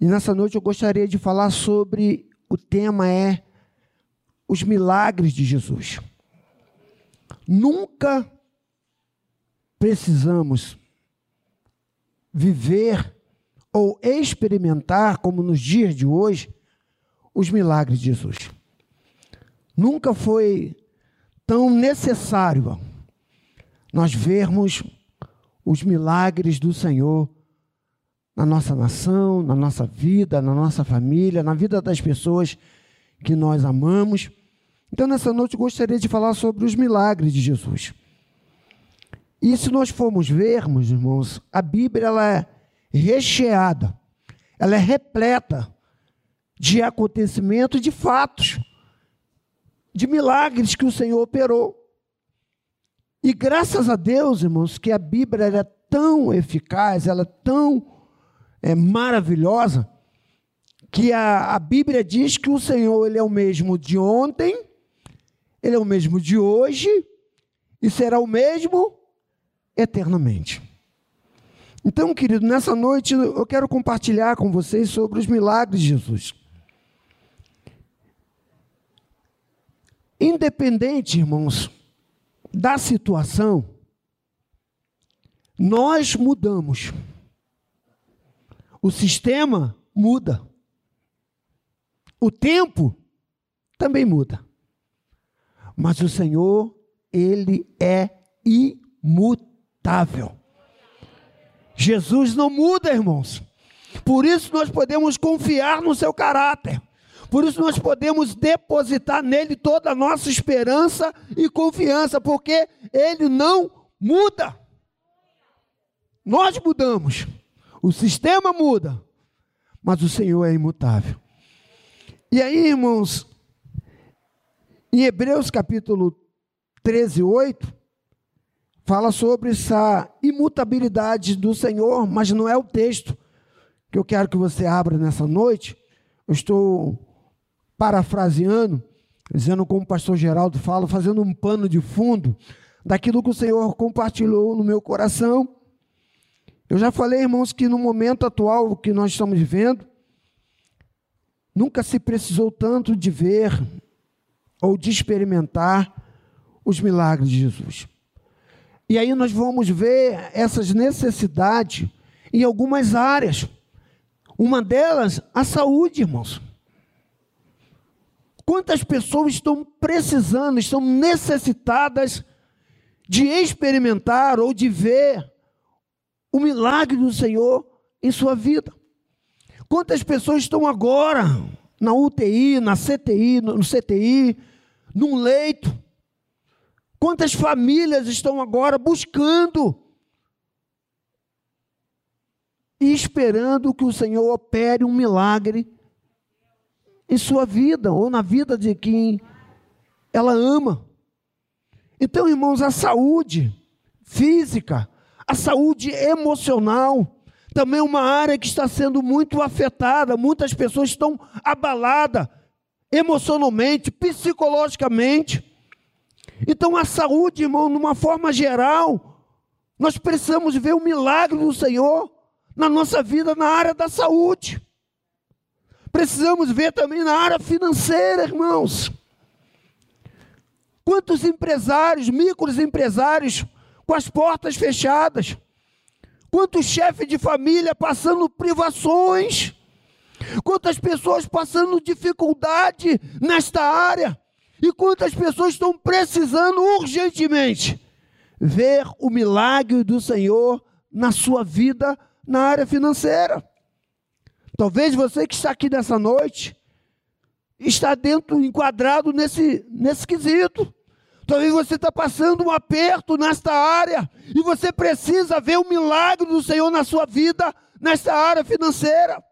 E nessa noite eu gostaria de falar sobre o tema é os milagres de Jesus. Nunca precisamos viver ou experimentar, como nos dias de hoje, os milagres de Jesus. Nunca foi tão necessário nós vermos os milagres do Senhor na nossa nação, na nossa vida, na nossa família, na vida das pessoas que nós amamos. Então, nessa noite, gostaria de falar sobre os milagres de Jesus. E se nós formos vermos, irmãos, a Bíblia ela é recheada, ela é repleta de acontecimentos, de fatos, de milagres que o Senhor operou. E graças a Deus, irmãos, que a Bíblia é tão eficaz, ela é tão é, maravilhosa, que a, a Bíblia diz que o Senhor ele é o mesmo de ontem, ele é o mesmo de hoje e será o mesmo eternamente. Então, querido, nessa noite eu quero compartilhar com vocês sobre os milagres de Jesus. Independente, irmãos, da situação, nós mudamos. O sistema muda. O tempo também muda. Mas o Senhor, ele é imutável. Jesus não muda, irmãos. Por isso nós podemos confiar no seu caráter. Por isso nós podemos depositar nele toda a nossa esperança e confiança, porque ele não muda. Nós mudamos. O sistema muda, mas o Senhor é imutável. E aí, irmãos, em Hebreus capítulo 13, 8, fala sobre essa imutabilidade do Senhor, mas não é o texto que eu quero que você abra nessa noite. Eu estou parafraseando, dizendo como o pastor Geraldo fala, fazendo um pano de fundo daquilo que o Senhor compartilhou no meu coração eu já falei, irmãos, que no momento atual que nós estamos vivendo, nunca se precisou tanto de ver ou de experimentar os milagres de Jesus. E aí nós vamos ver essas necessidades em algumas áreas. Uma delas, a saúde, irmãos. Quantas pessoas estão precisando, estão necessitadas de experimentar ou de ver o milagre do Senhor em sua vida. Quantas pessoas estão agora na UTI, na CTI, no CTI, num leito? Quantas famílias estão agora buscando e esperando que o Senhor opere um milagre em sua vida ou na vida de quem ela ama? Então, irmãos, a saúde física, a saúde emocional também é uma área que está sendo muito afetada. Muitas pessoas estão abaladas emocionalmente, psicologicamente. Então, a saúde, irmão, numa forma geral, nós precisamos ver o milagre do Senhor na nossa vida, na área da saúde. Precisamos ver também na área financeira, irmãos. Quantos empresários, microempresários, com as portas fechadas. Quantos chefes de família passando privações. Quantas pessoas passando dificuldade nesta área. E quantas pessoas estão precisando urgentemente ver o milagre do Senhor na sua vida na área financeira. Talvez você que está aqui nessa noite está dentro, enquadrado nesse, nesse quesito. Talvez você está passando um aperto nesta área e você precisa ver o milagre do Senhor na sua vida, nesta área financeira.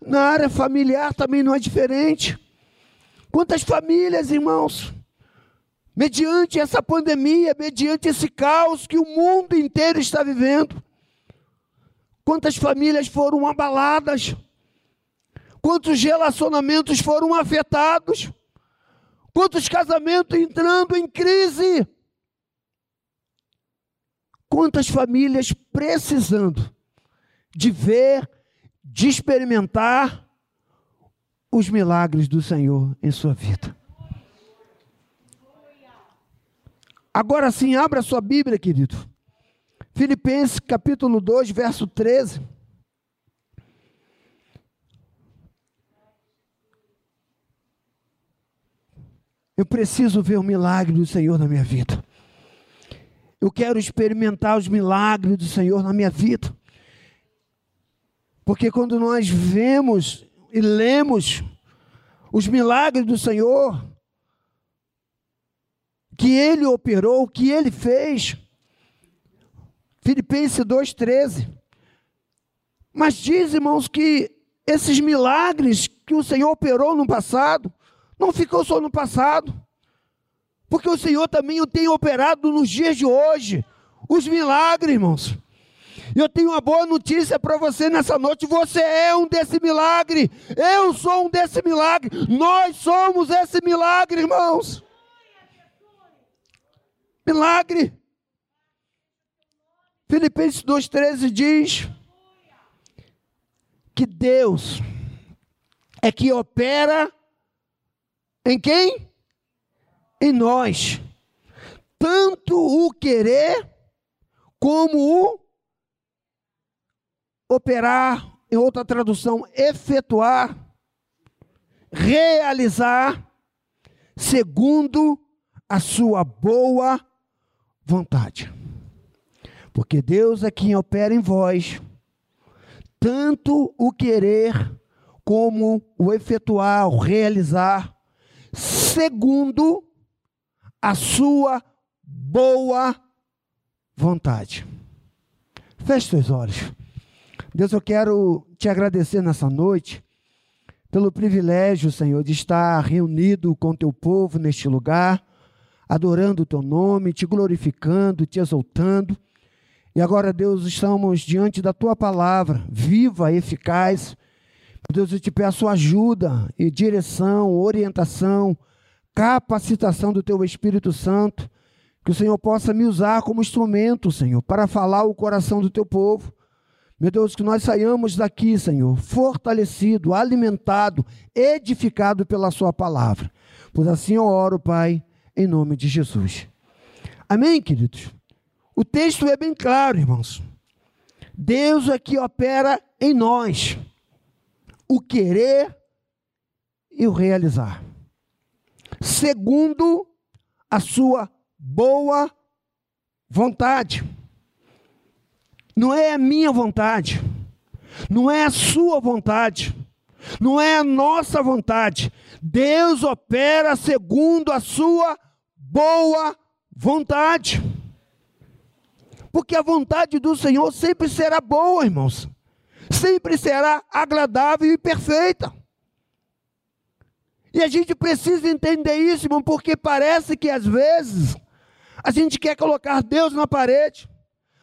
Na área familiar também não é diferente. Quantas famílias, irmãos, mediante essa pandemia, mediante esse caos que o mundo inteiro está vivendo, quantas famílias foram abaladas, quantos relacionamentos foram afetados, Quantos casamentos entrando em crise? Quantas famílias precisando de ver, de experimentar os milagres do Senhor em sua vida. Agora sim, abra sua Bíblia, querido. Filipenses capítulo 2, verso 13. Eu preciso ver o milagre do Senhor na minha vida. Eu quero experimentar os milagres do Senhor na minha vida. Porque quando nós vemos e lemos os milagres do Senhor, que Ele operou, que Ele fez, Filipenses 2,13. Mas diz, irmãos, que esses milagres que o Senhor operou no passado, não ficou só no passado, porque o Senhor também o tem operado nos dias de hoje. Os milagres, irmãos. Eu tenho uma boa notícia para você nessa noite. Você é um desse milagre. Eu sou um desse milagre. Nós somos esse milagre, irmãos. Milagre. Filipenses 2,13 diz que Deus é que opera em quem? Em nós. Tanto o querer como o operar, em outra tradução, efetuar, realizar, segundo a sua boa vontade. Porque Deus é quem opera em vós, tanto o querer como o efetuar, o realizar, segundo a sua boa vontade. Feche seus olhos. Deus, eu quero te agradecer nessa noite pelo privilégio, Senhor, de estar reunido com teu povo neste lugar, adorando o teu nome, te glorificando, te exaltando. E agora, Deus, estamos diante da tua palavra, viva, eficaz. Deus, eu te peço ajuda e direção, orientação, capacitação do teu Espírito Santo, que o Senhor possa me usar como instrumento, Senhor, para falar o coração do teu povo. Meu Deus, que nós saiamos daqui, Senhor, fortalecido, alimentado, edificado pela Sua palavra. Pois assim eu oro, Pai, em nome de Jesus. Amém, queridos? O texto é bem claro, irmãos. Deus aqui opera em nós o querer e o realizar, segundo a sua boa vontade. Não é a minha vontade, não é a sua vontade, não é a nossa vontade. Deus opera segundo a sua boa vontade. Porque a vontade do Senhor sempre será boa, irmãos. Sempre será agradável e perfeita. E a gente precisa entender isso, irmão, porque parece que às vezes a gente quer colocar Deus na parede.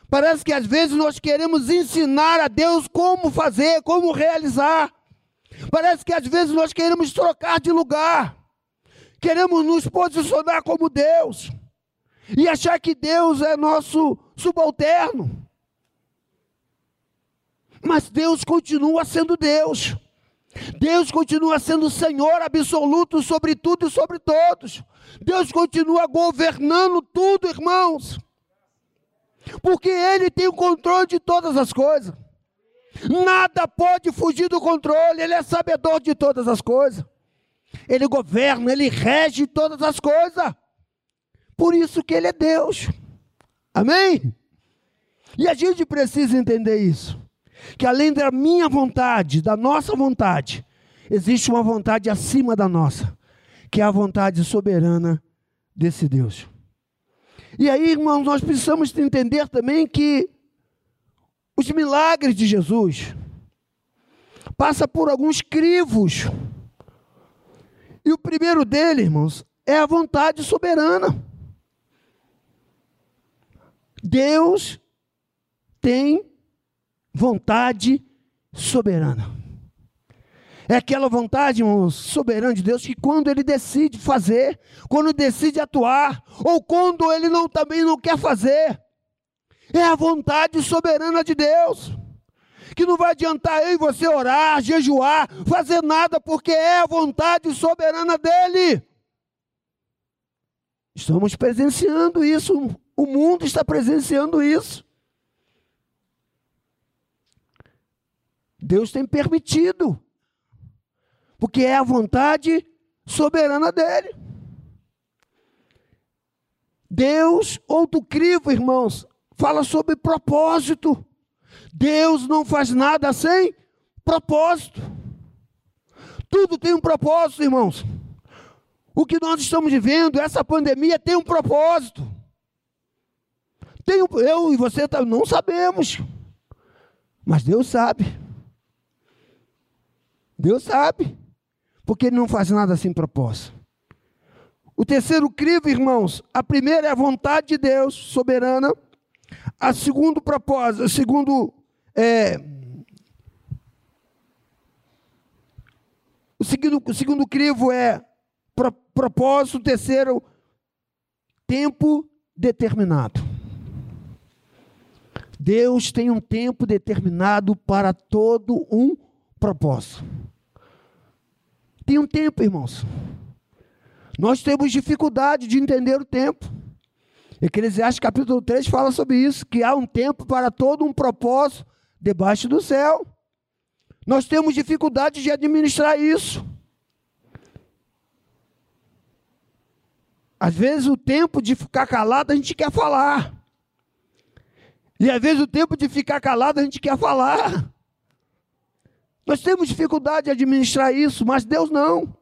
Parece que às vezes nós queremos ensinar a Deus como fazer, como realizar. Parece que às vezes nós queremos trocar de lugar. Queremos nos posicionar como Deus e achar que Deus é nosso subalterno. Mas Deus continua sendo Deus. Deus continua sendo Senhor absoluto sobre tudo e sobre todos. Deus continua governando tudo, irmãos. Porque Ele tem o controle de todas as coisas. Nada pode fugir do controle, Ele é sabedor de todas as coisas. Ele governa, Ele rege todas as coisas. Por isso que Ele é Deus. Amém? E a gente precisa entender isso. Que além da minha vontade, da nossa vontade, existe uma vontade acima da nossa, que é a vontade soberana desse Deus. E aí, irmãos, nós precisamos entender também que os milagres de Jesus passa por alguns crivos. E o primeiro dele, irmãos, é a vontade soberana. Deus tem vontade soberana. É aquela vontade, soberana de Deus, que quando Ele decide fazer, quando decide atuar, ou quando Ele não, também não quer fazer, é a vontade soberana de Deus, que não vai adiantar eu e você orar, jejuar, fazer nada, porque é a vontade soberana dele. Estamos presenciando isso, o mundo está presenciando isso. Deus tem permitido, porque é a vontade soberana dele. Deus, outro crivo, irmãos, fala sobre propósito. Deus não faz nada sem propósito. Tudo tem um propósito, irmãos. O que nós estamos vivendo, essa pandemia tem um propósito. Tem, eu e você tá, não sabemos, mas Deus sabe. Deus sabe, porque Ele não faz nada sem propósito. O terceiro crivo, irmãos, a primeira é a vontade de Deus, soberana. A segundo propósito, o segundo é, o segundo, o segundo crivo é pro, propósito, o terceiro tempo determinado. Deus tem um tempo determinado para todo um propósito. Tem um tempo, irmãos. Nós temos dificuldade de entender o tempo. Eclesiastes capítulo 3 fala sobre isso, que há um tempo para todo um propósito debaixo do céu. Nós temos dificuldade de administrar isso. Às vezes o tempo de ficar calado a gente quer falar. E às vezes o tempo de ficar calado a gente quer falar. Nós temos dificuldade de administrar isso, mas Deus não.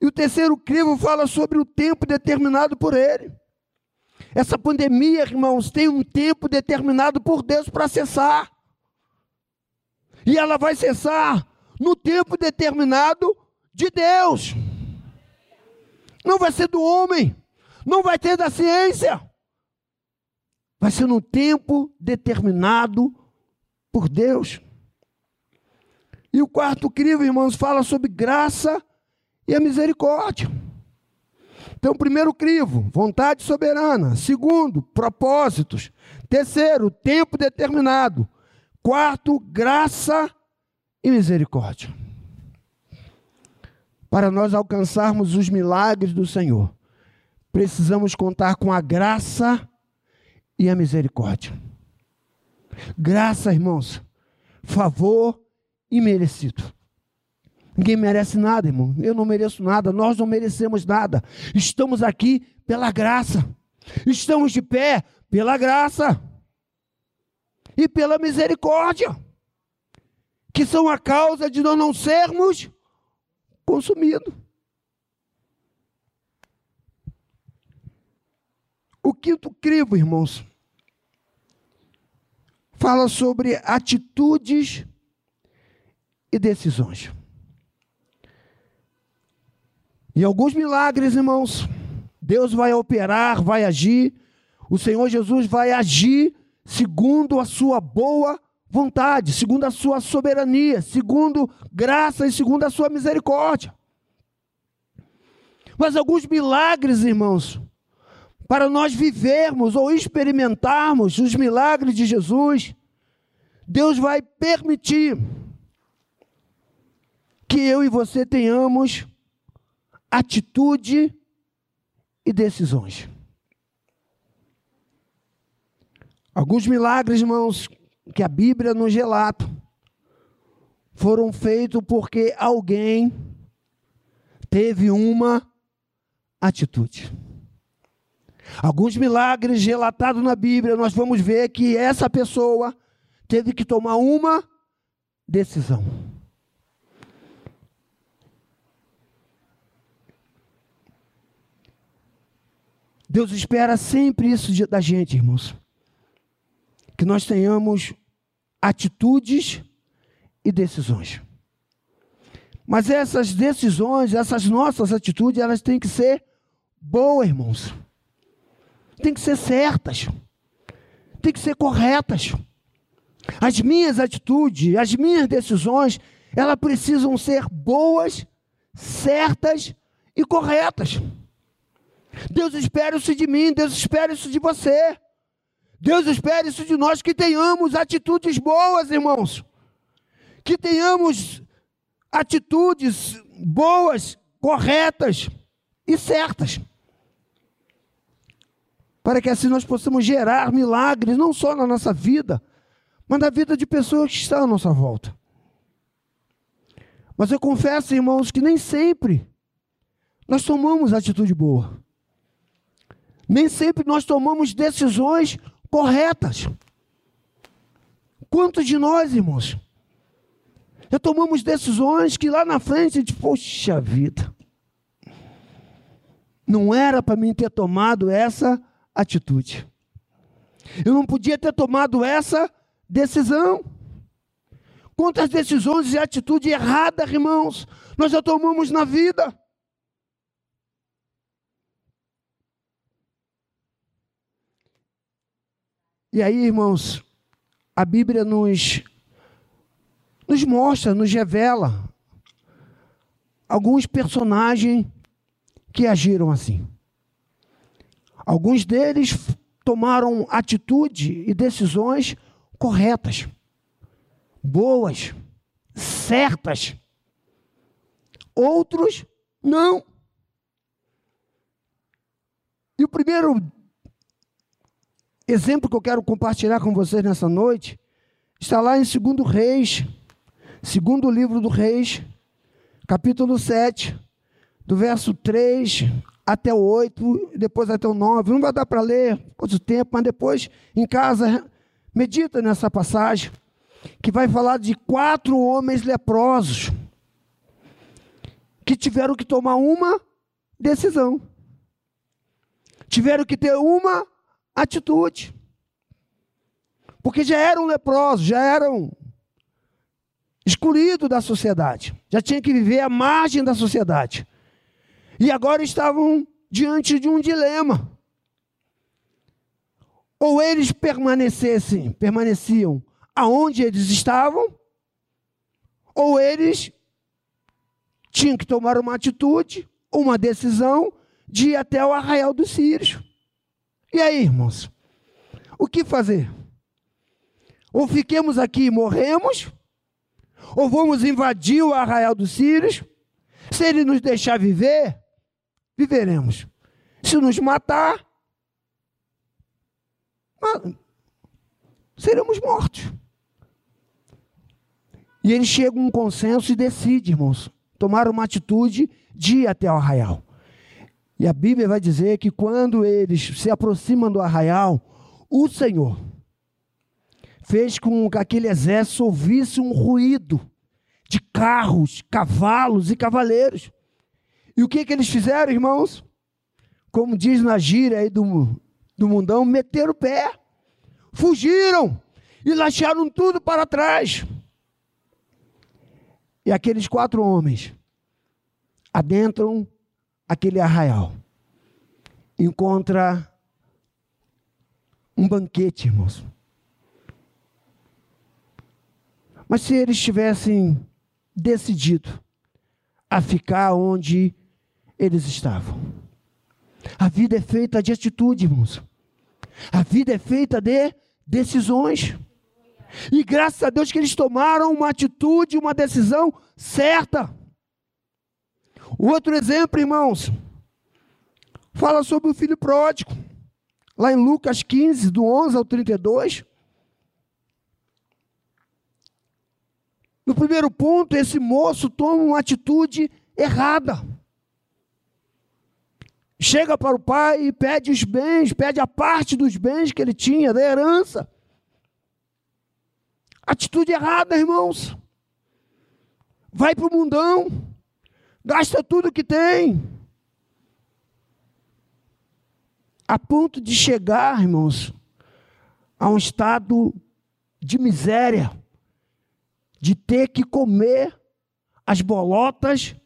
E o terceiro crivo fala sobre o tempo determinado por Ele. Essa pandemia, irmãos, tem um tempo determinado por Deus para cessar. E ela vai cessar no tempo determinado de Deus. Não vai ser do homem, não vai ter da ciência. Vai ser no tempo determinado por Deus. E o quarto crivo, irmãos, fala sobre graça e a misericórdia. Então, primeiro crivo, vontade soberana. Segundo, propósitos. Terceiro, tempo determinado. Quarto, graça e misericórdia. Para nós alcançarmos os milagres do Senhor, precisamos contar com a graça e a misericórdia. Graça, irmãos, favor imerecido. Ninguém merece nada, irmão. Eu não mereço nada, nós não merecemos nada. Estamos aqui pela graça. Estamos de pé pela graça e pela misericórdia, que são a causa de nós não sermos consumidos. O quinto crivo, irmãos, fala sobre atitudes e decisões. E alguns milagres, irmãos, Deus vai operar, vai agir, o Senhor Jesus vai agir segundo a sua boa vontade, segundo a sua soberania, segundo graça e segundo a sua misericórdia. Mas alguns milagres, irmãos, para nós vivermos ou experimentarmos os milagres de Jesus, Deus vai permitir que eu e você tenhamos atitude e decisões. Alguns milagres, irmãos, que a Bíblia nos relata, foram feitos porque alguém teve uma atitude. Alguns milagres relatados na Bíblia, nós vamos ver que essa pessoa teve que tomar uma decisão. Deus espera sempre isso da gente, irmãos. Que nós tenhamos atitudes e decisões. Mas essas decisões, essas nossas atitudes, elas têm que ser boas, irmãos. Tem que ser certas. Tem que ser corretas. As minhas atitudes, as minhas decisões, elas precisam ser boas, certas e corretas. Deus espera isso de mim, Deus espera isso de você. Deus espera isso de nós, que tenhamos atitudes boas, irmãos. Que tenhamos atitudes boas, corretas e certas. Para que assim nós possamos gerar milagres, não só na nossa vida, mas na vida de pessoas que estão à nossa volta. Mas eu confesso, irmãos, que nem sempre nós tomamos atitude boa. Nem sempre nós tomamos decisões corretas. Quantos de nós, irmãos, já tomamos decisões que lá na frente a gente, poxa vida, não era para mim ter tomado essa atitude. Eu não podia ter tomado essa decisão. Quantas decisões e atitude errada, irmãos, nós já tomamos na vida. E aí, irmãos, a Bíblia nos, nos mostra, nos revela alguns personagens que agiram assim. Alguns deles tomaram atitude e decisões corretas, boas, certas. Outros não. E o primeiro exemplo que eu quero compartilhar com vocês nessa noite está lá em 2 Reis, segundo livro do Reis, capítulo 7, do verso 3 até o 8, depois até o 9. Não vai dar para ler quanto tempo, mas depois em casa medita nessa passagem, que vai falar de quatro homens leprosos que tiveram que tomar uma decisão. Tiveram que ter uma atitude. Porque já eram leprosos, já eram excluídos da sociedade, já tinham que viver à margem da sociedade. E agora estavam diante de um dilema. Ou eles permanecessem, permaneciam aonde eles estavam, ou eles tinham que tomar uma atitude, uma decisão de ir até o arraial dos sírios. E aí, irmãos? O que fazer? Ou fiquemos aqui e morremos, ou vamos invadir o arraial dos Sírios. Se ele nos deixar viver, viveremos. Se nos matar, seremos mortos. E eles chegam a um consenso e decidem, irmãos, tomar uma atitude de ir até o arraial. E a Bíblia vai dizer que quando eles se aproximam do arraial, o Senhor fez com que aquele exército ouvisse um ruído de carros, cavalos e cavaleiros. E o que, que eles fizeram, irmãos? Como diz na gíria aí do, do mundão, meteram o pé, fugiram e laxaram tudo para trás. E aqueles quatro homens adentram aquele arraial, encontra um banquete, irmãos. Mas se eles tivessem decidido a ficar onde eles estavam. A vida é feita de atitude, irmãos. A vida é feita de decisões. E graças a Deus que eles tomaram uma atitude, uma decisão certa. Outro exemplo, irmãos, fala sobre o filho pródigo. Lá em Lucas 15, do 11 ao 32. No primeiro ponto, esse moço toma uma atitude errada. Chega para o pai e pede os bens, pede a parte dos bens que ele tinha, da herança. Atitude errada, irmãos. Vai para o mundão gasta tudo que tem. A ponto de chegar, irmãos, a um estado de miséria, de ter que comer as bolotas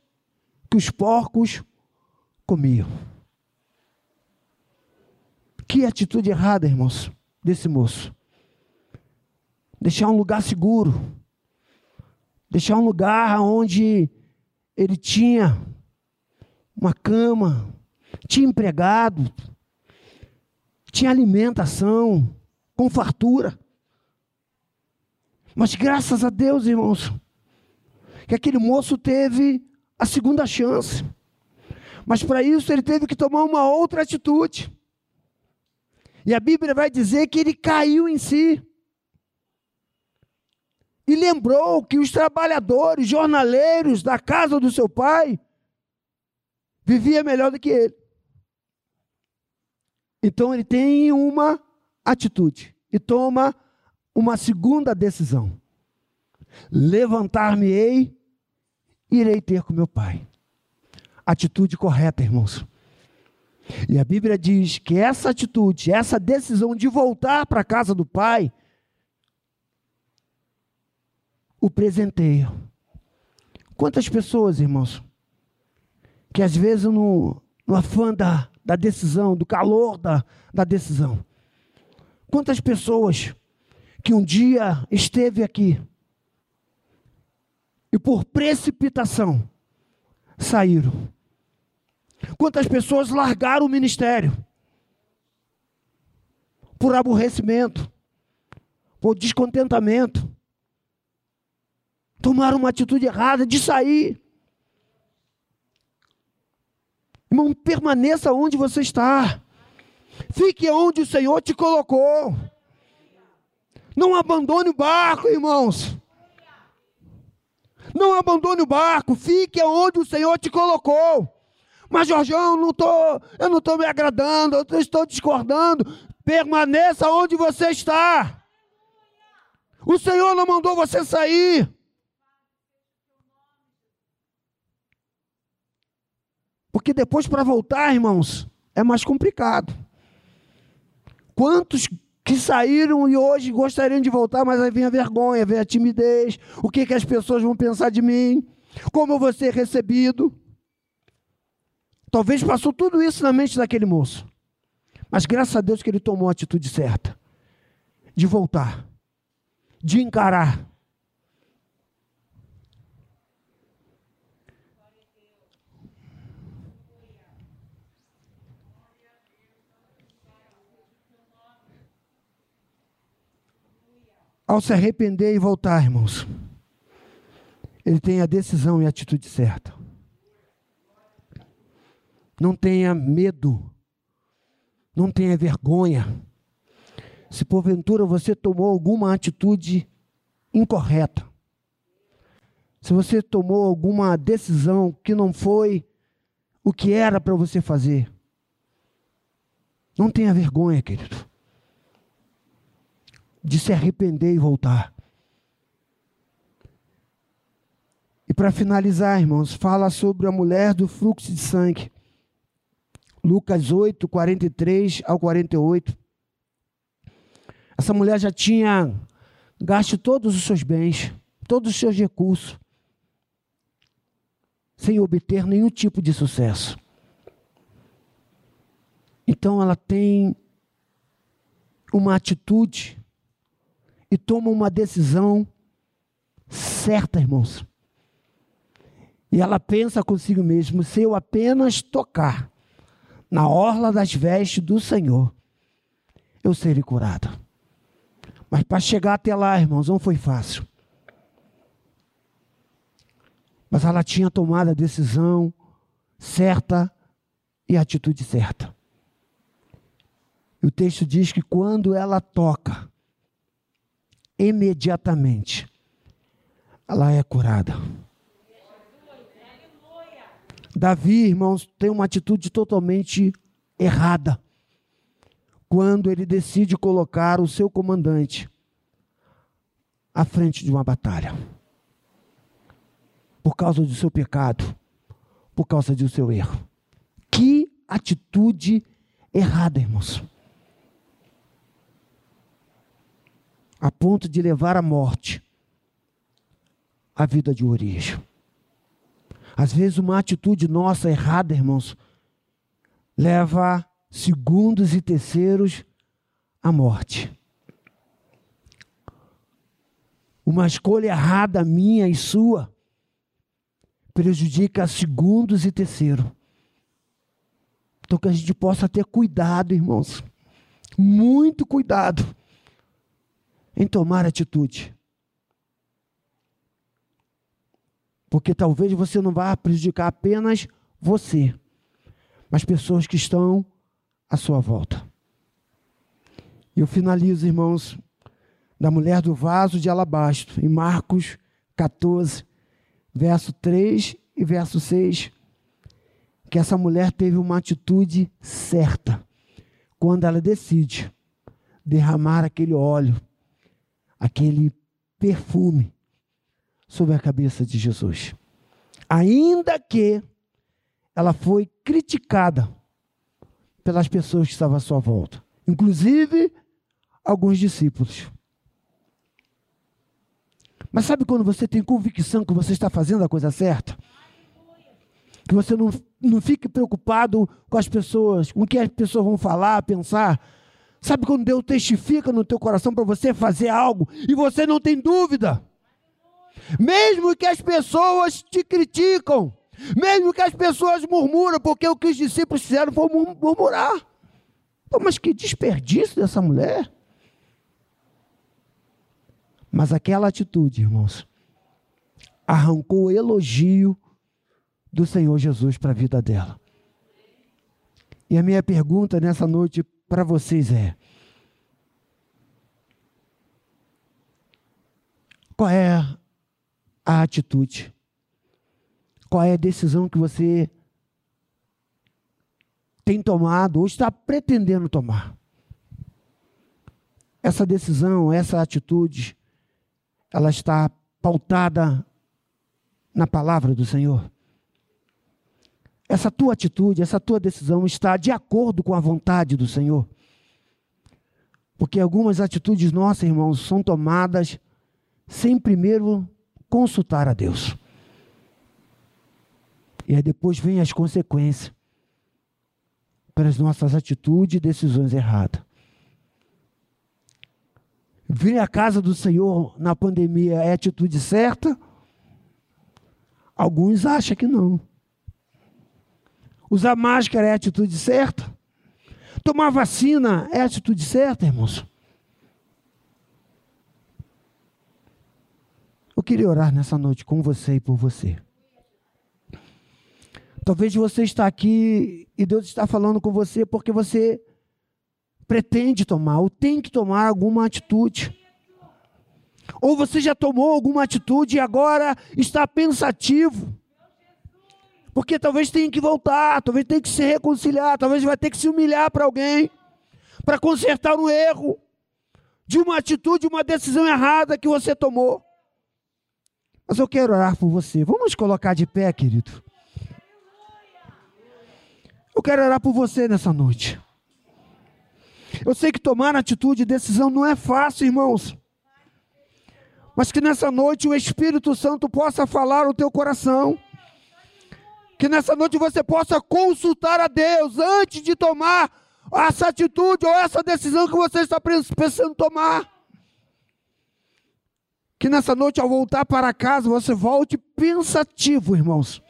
que os porcos comiam. Que atitude errada, irmãos, desse moço. Deixar um lugar seguro. Deixar um lugar onde ele tinha uma cama, tinha empregado, tinha alimentação, com fartura. Mas graças a Deus, irmãos, que aquele moço teve a segunda chance. Mas para isso ele teve que tomar uma outra atitude. E a Bíblia vai dizer que ele caiu em si. E lembrou que os trabalhadores, jornaleiros da casa do seu pai, vivia melhor do que ele. Então ele tem uma atitude e toma uma segunda decisão: levantar-me-ei irei ter com meu pai. Atitude correta, irmãos. E a Bíblia diz que essa atitude, essa decisão de voltar para a casa do pai, o presenteia. Quantas pessoas, irmãos, que às vezes no, no afã da, da decisão, do calor da, da decisão, quantas pessoas que um dia esteve aqui e por precipitação saíram. Quantas pessoas largaram o ministério por aborrecimento, por descontentamento, tomaram uma atitude errada de sair. Irmão, permaneça onde você está. Fique onde o Senhor te colocou. Não abandone o barco, irmãos. Não abandone o barco, fique onde o Senhor te colocou. Mas, Jorgão, não tô, eu não estou me agradando, eu estou discordando. Permaneça onde você está. O Senhor não mandou você sair. Porque depois para voltar, irmãos, é mais complicado. Quantos que saíram e hoje gostariam de voltar, mas aí vem a vergonha, vem a timidez, o que, que as pessoas vão pensar de mim, como eu vou ser recebido. Talvez passou tudo isso na mente daquele moço. Mas graças a Deus que ele tomou a atitude certa de voltar, de encarar. Ao se arrepender e voltar, irmãos, ele tem a decisão e a atitude certa. Não tenha medo. Não tenha vergonha. Se porventura você tomou alguma atitude incorreta, se você tomou alguma decisão que não foi o que era para você fazer, não tenha vergonha, querido, de se arrepender e voltar. E para finalizar, irmãos, fala sobre a mulher do fluxo de sangue. Lucas 8, 43 ao 48. Essa mulher já tinha gasto todos os seus bens, todos os seus recursos, sem obter nenhum tipo de sucesso. Então ela tem uma atitude e toma uma decisão certa, irmãos. E ela pensa consigo mesma: se eu apenas tocar na orla das vestes do Senhor, eu serei curado. Mas para chegar até lá, irmãos, não foi fácil. Mas ela tinha tomado a decisão certa e a atitude certa. E o texto diz que quando ela toca, imediatamente ela é curada. Davi, irmãos, tem uma atitude totalmente errada quando ele decide colocar o seu comandante à frente de uma batalha. Por causa do seu pecado, por causa do seu erro. Que atitude errada, irmãos. A ponto de levar à morte a vida de origem. Às vezes, uma atitude nossa errada, irmãos, leva segundos e terceiros à morte. Uma escolha errada minha e sua prejudica segundos e terceiros. Então, que a gente possa ter cuidado, irmãos. Muito cuidado em tomar atitude. Porque talvez você não vá prejudicar apenas você, mas pessoas que estão à sua volta. Eu finalizo, irmãos, da mulher do vaso de alabastro, em Marcos 14, verso 3 e verso 6, que essa mulher teve uma atitude certa quando ela decide derramar aquele óleo, aquele perfume sobre a cabeça de Jesus. Ainda que ela foi criticada pelas pessoas que estavam à sua volta, inclusive alguns discípulos. Mas sabe quando você tem convicção que você está fazendo a coisa certa? Que você não, não fique preocupado com as pessoas, com o que as pessoas vão falar, pensar. Sabe quando Deus testifica no teu coração para você fazer algo e você não tem dúvida? Mesmo que as pessoas te criticam, mesmo que as pessoas murmuram, porque o que os discípulos fizeram foi murmurar. Pô, mas que desperdício dessa mulher. Mas aquela atitude, irmãos, arrancou o elogio do Senhor Jesus para a vida dela. E a minha pergunta nessa noite para vocês é: qual é a atitude? Qual é a decisão que você tem tomado ou está pretendendo tomar? Essa decisão, essa atitude, ela está pautada na palavra do Senhor. Essa tua atitude, essa tua decisão está de acordo com a vontade do Senhor. Porque algumas atitudes nossas, irmãos, são tomadas sem primeiro consultar a Deus. E aí depois vem as consequências pelas nossas atitudes e decisões erradas. Vir à casa do Senhor na pandemia é atitude certa? Alguns acham que não. Usar máscara é a atitude certa? Tomar vacina é a atitude certa, irmãos? Eu queria orar nessa noite com você e por você. Talvez você está aqui e Deus está falando com você porque você pretende tomar ou tem que tomar alguma atitude. Ou você já tomou alguma atitude e agora está pensativo. Porque talvez tenha que voltar, talvez tenha que se reconciliar, talvez vai ter que se humilhar para alguém, para consertar um erro de uma atitude, uma decisão errada que você tomou. Mas eu quero orar por você. Vamos colocar de pé, querido. Eu quero orar por você nessa noite. Eu sei que tomar atitude e decisão não é fácil, irmãos. Mas que nessa noite o Espírito Santo possa falar o teu coração. Que nessa noite você possa consultar a Deus antes de tomar essa atitude ou essa decisão que você está pensando tomar. Que nessa noite, ao voltar para casa, você volte pensativo, irmãos.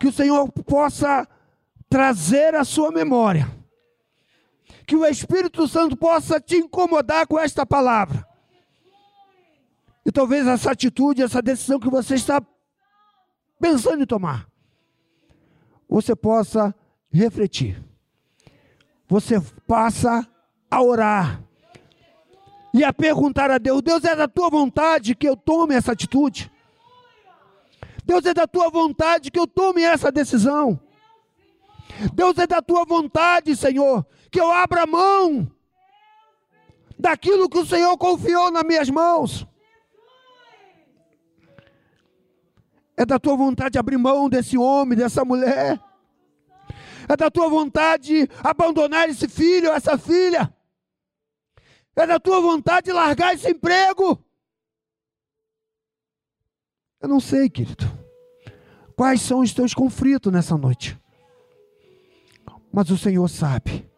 Que o Senhor possa trazer a sua memória que o Espírito Santo possa te incomodar com esta palavra. E talvez essa atitude, essa decisão que você está pensando em tomar, você possa refletir. Você passa a orar e a perguntar a Deus: Deus é da tua vontade que eu tome essa atitude? Deus é da tua vontade que eu tome essa decisão? Deus é da tua vontade, Senhor, que eu abra mão daquilo que o Senhor confiou nas minhas mãos. É da tua vontade abrir mão desse homem, dessa mulher. É da tua vontade abandonar esse filho, essa filha. É da tua vontade largar esse emprego. Eu não sei, querido. Quais são os teus conflitos nessa noite? Mas o Senhor sabe.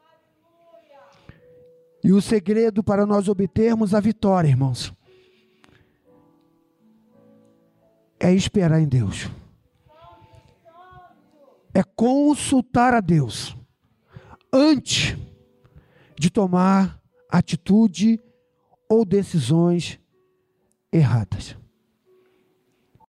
E o segredo para nós obtermos a vitória, irmãos, é esperar em Deus. É consultar a Deus antes de tomar atitude ou decisões erradas.